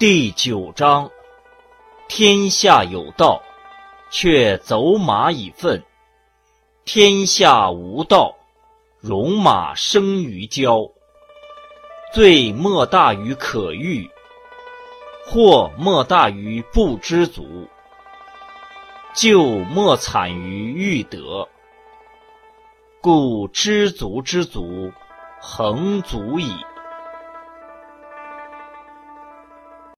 第九章天下有道却走马以粪天下无道戎马生于郊罪莫大于可欲祸莫大于不知足。救莫惨于欲得故知足之足恒足矣。